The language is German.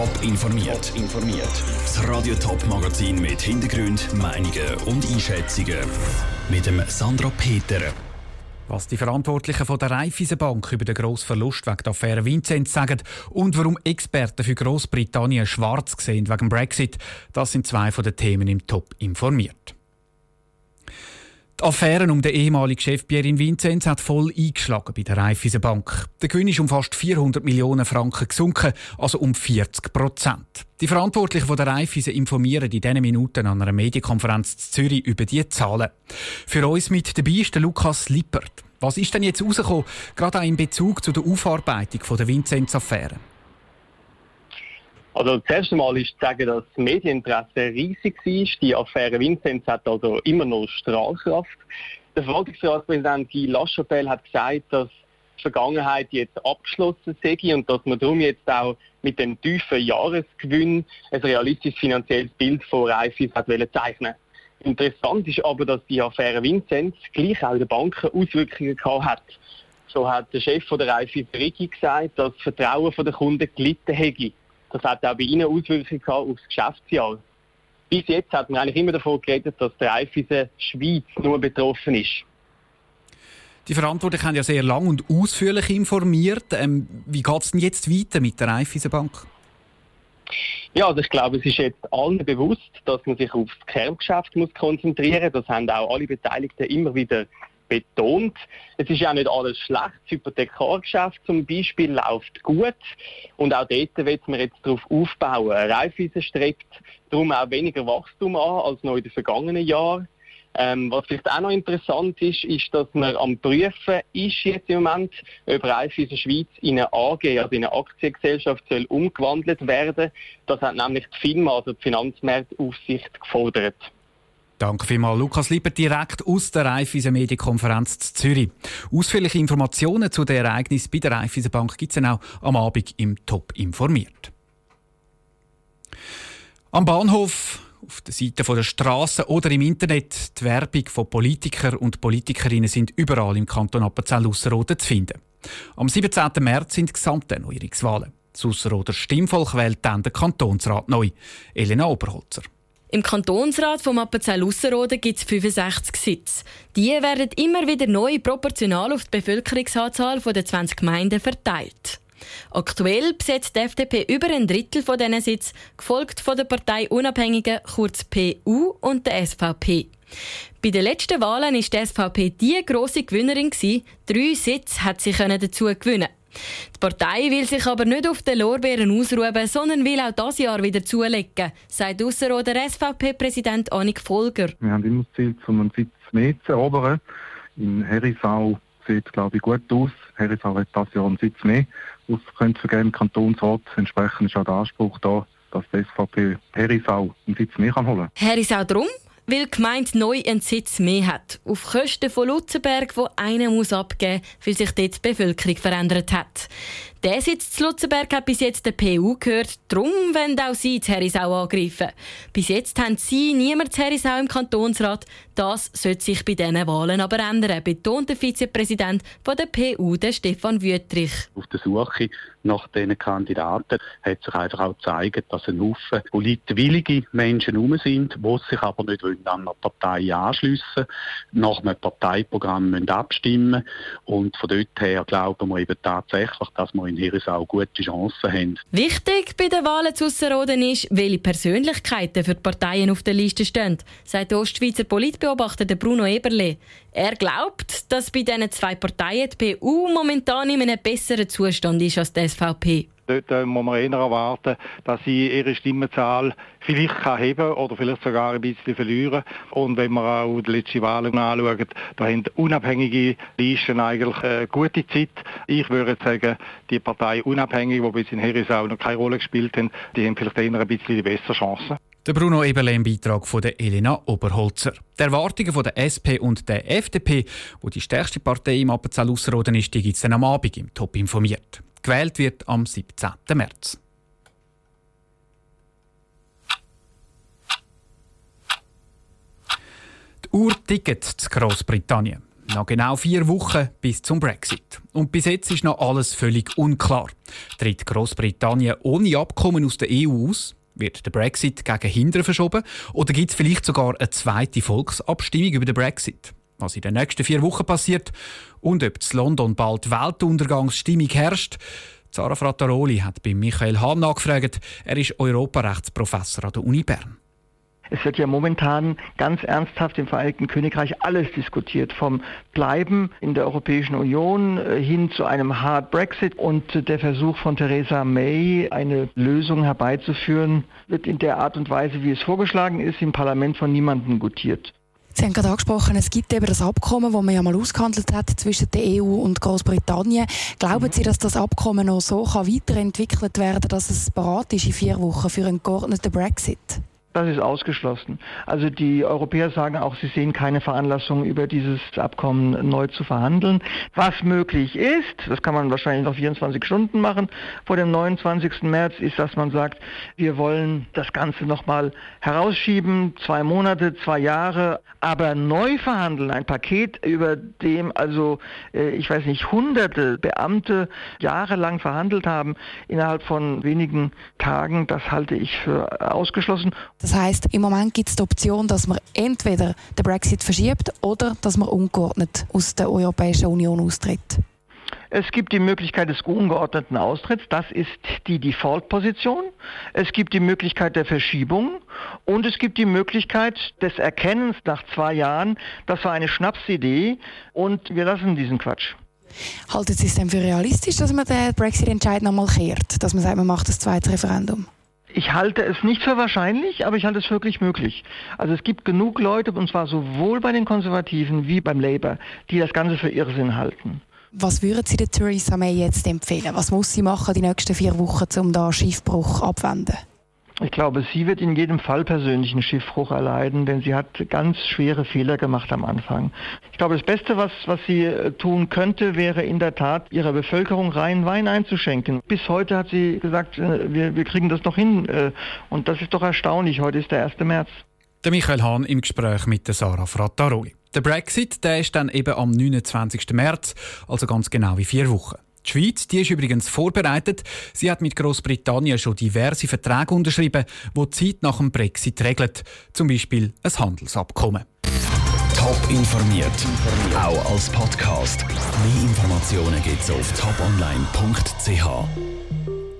Top informiert. informiert. Das Radio Top Magazin mit Hintergrund, Meinungen und Einschätzungen mit dem Sandra Peter. Was die Verantwortlichen von der Raiffeisenbank über den grossen Verlust wegen der Affäre Vinzenz sagen und warum Experten für Großbritannien schwarz sehen wegen Brexit, das sind zwei von den Themen im Top informiert. Die Affäre um den ehemaligen Chef Pierin Vinzenz hat voll eingeschlagen bei der Raiffeisenbank. Der Gewinn ist um fast 400 Millionen Franken gesunken, also um 40 Prozent. Die Verantwortlichen der Raiffeisen informieren in diesen Minuten an einer Medienkonferenz in Zürich über diese Zahlen. Für uns mit dabei ist der Lukas Lippert. Was ist denn jetzt rausgekommen, gerade auch in Bezug zu der Aufarbeitung der Vinzenz-Affäre? Also das erste Mal ist zu sagen, dass das Medieninteresse riesig war. Die Affäre Vinzenz hat also immer noch Strahlkraft. Der Verwaltungsratspräsident Guy Lachapelle hat gesagt, dass die Vergangenheit jetzt abgeschlossen sei und dass man darum jetzt auch mit dem tiefen Jahresgewinn ein realistisches finanzielles Bild von Raiffeisen hat zeichnen Interessant ist aber, dass die Affäre Vinzenz gleich auch in den Banken Auswirkungen gehabt hat. So hat der Chef der Raiffeisen Rigi gesagt, dass das Vertrauen der Kunden gelitten hätte. Das hat auch bei Ihnen Auswirkungen auf das Geschäftsjahr. Bis jetzt hat man eigentlich immer davon geredet, dass der Raiffeisen Schweiz nur betroffen ist. Die Verantwortlichen haben ja sehr lang und ausführlich informiert. Ähm, wie geht es denn jetzt weiter mit der Raiffeisenbank? Ja, also ich glaube, es ist jetzt allen bewusst, dass man sich auf das Kerngeschäft muss konzentrieren muss. Das haben auch alle Beteiligten immer wieder betont. Es ist ja nicht alles schlecht. Das Hypothekargeschäft zum Beispiel läuft gut. Und auch dort wird man jetzt darauf aufbauen. Raiffeisen strebt darum auch weniger Wachstum an als noch in den vergangenen Jahren. Ähm, was vielleicht auch noch interessant ist, ist, dass man am Prüfen ist jetzt im Moment, ob Raiffeisen Schweiz in eine AG, also in eine Aktiengesellschaft, soll umgewandelt werden. Das hat nämlich die FINMA, also die Finanzmarktaufsicht, gefordert. Danke vielmals, Lukas Lieber, direkt aus der Raiffeisen Medienkonferenz zu Zürich. Ausführliche Informationen zu den Ereignissen bei der Raiffeisen Bank gibt es auch am Abend im Top informiert. Am Bahnhof, auf der Seite der Straße oder im Internet, die Werbung von Politikern und Politikerinnen sind überall im Kanton Appenzell-Ausserrhoden zu finden. Am 17. März sind Gesamterneuerungswahlen. Das Ausserrhoder Stimmvolk wählt dann den Kantonsrat neu. Elena Oberholzer. Im Kantonsrat vom Appenzell Ausserrhoden gibt es 65 Sitze. Die werden immer wieder neu proportional auf die Bevölkerungsanzahl der 20 Gemeinden verteilt. Aktuell besetzt die FDP über ein Drittel von diesen Sitzen, gefolgt von der Partei Unabhängige, kurz PU, und der SVP. Bei den letzten Wahlen war die SVP die grosse Gewinnerin. Drei Sitze hat sie dazu gewinnen. Die Partei will sich aber nicht auf den Lorbeeren ausruhen, sondern will auch dieses Jahr wieder zulegen, sagt Ausserrhoder SVP-Präsident Annik Folger. Wir haben immer das Ziel, um einen Sitz mehr zu erobern. In Herisau sieht es, glaube ich, gut aus. Herisau hat dieses Jahr einen Sitz mehr. Das könnte vergeben im Kantonsrat. Entsprechend ist auch der Anspruch da, dass die SVP Herisau einen Sitz mehr holen kann. Herisau drum? Weil die Gemeinde neu einen Sitz mehr hat. Auf Kosten von Lutzenberg, wo einer muss abgeben weil sich dort die Bevölkerung verändert hat. Der Sitz zu Lutzenberg hat bis jetzt der PU gehört. Darum wollen auch sie die Herisau angreifen. Bis jetzt haben sie niemand zu Herisau im Kantonsrat. Das sollte sich bei diesen Wahlen aber ändern, betont der Vizepräsident der PU, der Stefan Wüttrich. Auf der Suche nach diesen Kandidaten hat sich einfach auch gezeigt, dass ein Haufen politwillige Menschen herum sind, die sich aber nicht an eine Partei anschliessen nach einem Parteiprogramm abstimmen müssen. Und von dort her glauben wir eben tatsächlich, dass wir in Herisau gute Chancen haben. Wichtig bei den Wahlen zu Ausserrhoden ist, welche Persönlichkeiten für die Parteien auf der Liste stehen, sagt der Ostschweizer Politbeobachter Bruno Eberle. Er glaubt, dass bei diesen zwei Parteien die PU momentan in einem besseren Zustand ist als die SVP. Dort äh, muss man eher erwarten, dass sie ihre Stimmenzahl vielleicht kann heben oder vielleicht sogar ein bisschen verlieren. Und wenn man auch die letzten Wahlen anschaut, da haben unabhängige Listen eigentlich eine gute Zeit. Ich würde sagen, die Partei unabhängig, die bis in Herisau noch keine Rolle gespielt haben, die haben vielleicht eher ein bisschen die bessere Chance. Der Bruno Eberle im Beitrag von der Elena Oberholzer. Die Erwartungen von der SP und der FDP, wo die stärkste Partei im Appenzell Ausserrhoden ist, die gibt es dann am Abend im Top informiert. Gewählt wird am 17. März. Die Uhr tickt zu Großbritannien. Noch genau vier Wochen bis zum Brexit. Und bis jetzt ist noch alles völlig unklar. Tritt Großbritannien ohne Abkommen aus der EU aus? Wird der Brexit gegen Hindern verschoben? Oder gibt es vielleicht sogar eine zweite Volksabstimmung über den Brexit? Was in den nächsten vier Wochen passiert und ob in London bald Weltuntergangsstimmung herrscht, Zara Frattaroli hat bei Michael Hahn nachgefragt. Er ist Europarechtsprofessor an der Uni Bern. Es wird ja momentan ganz ernsthaft im Vereinigten Königreich alles diskutiert, vom Bleiben in der Europäischen Union äh, hin zu einem Hard Brexit und der Versuch von Theresa May, eine Lösung herbeizuführen, wird in der Art und Weise, wie es vorgeschlagen ist, im Parlament von niemandem gutiert. Sie haben gerade angesprochen, es gibt eben das Abkommen, das man ja mal ausgehandelt hat zwischen der EU und Großbritannien. Glauben mhm. Sie, dass das Abkommen noch so kann weiterentwickelt werden kann, dass es bereit ist in vier Wochen für einen geordneten Brexit? Das ist ausgeschlossen. Also die Europäer sagen auch, sie sehen keine Veranlassung, über dieses Abkommen neu zu verhandeln. Was möglich ist, das kann man wahrscheinlich noch 24 Stunden machen, vor dem 29. März ist, dass man sagt, wir wollen das Ganze nochmal herausschieben, zwei Monate, zwei Jahre, aber neu verhandeln, ein Paket, über dem also, äh, ich weiß nicht, hunderte Beamte jahrelang verhandelt haben, innerhalb von wenigen Tagen, das halte ich für ausgeschlossen. Das heißt, im Moment gibt es die Option, dass man entweder den Brexit verschiebt oder dass man ungeordnet aus der Europäischen Union austritt. Es gibt die Möglichkeit des ungeordneten Austritts, das ist die Default-Position. Es gibt die Möglichkeit der Verschiebung und es gibt die Möglichkeit des Erkennens nach zwei Jahren, das war eine Schnapsidee und wir lassen diesen Quatsch. Halten Sie es denn für realistisch, dass man den Brexit-Entscheid nochmal kehrt, dass man sagt, man macht das zweite Referendum? Ich halte es nicht für wahrscheinlich, aber ich halte es wirklich möglich. Also es gibt genug Leute, und zwar sowohl bei den Konservativen wie beim Labour, die das Ganze für Irrsinn halten. Was würden Sie der Theresa May jetzt empfehlen? Was muss sie machen die nächsten vier Wochen, um da Schiffbruch abzuwenden? Ich glaube, sie wird in jedem Fall persönlichen Schiffbruch erleiden, denn sie hat ganz schwere Fehler gemacht am Anfang. Ich glaube, das Beste, was, was sie äh, tun könnte, wäre in der Tat, ihrer Bevölkerung reinen Wein einzuschenken. Bis heute hat sie gesagt, äh, wir, wir kriegen das noch hin. Äh, und das ist doch erstaunlich. Heute ist der 1. März. Der Michael Hahn im Gespräch mit der Sarah Frattaroli. Der Brexit der ist dann eben am 29. März, also ganz genau wie vier Wochen. Die Schweiz die ist übrigens vorbereitet. Sie hat mit Großbritannien schon diverse Verträge unterschrieben, die die Zeit nach dem Brexit regeln. Zum Beispiel ein Handelsabkommen. Top informiert, auch als Podcast. Mehr Informationen gibt es auf toponline.ch.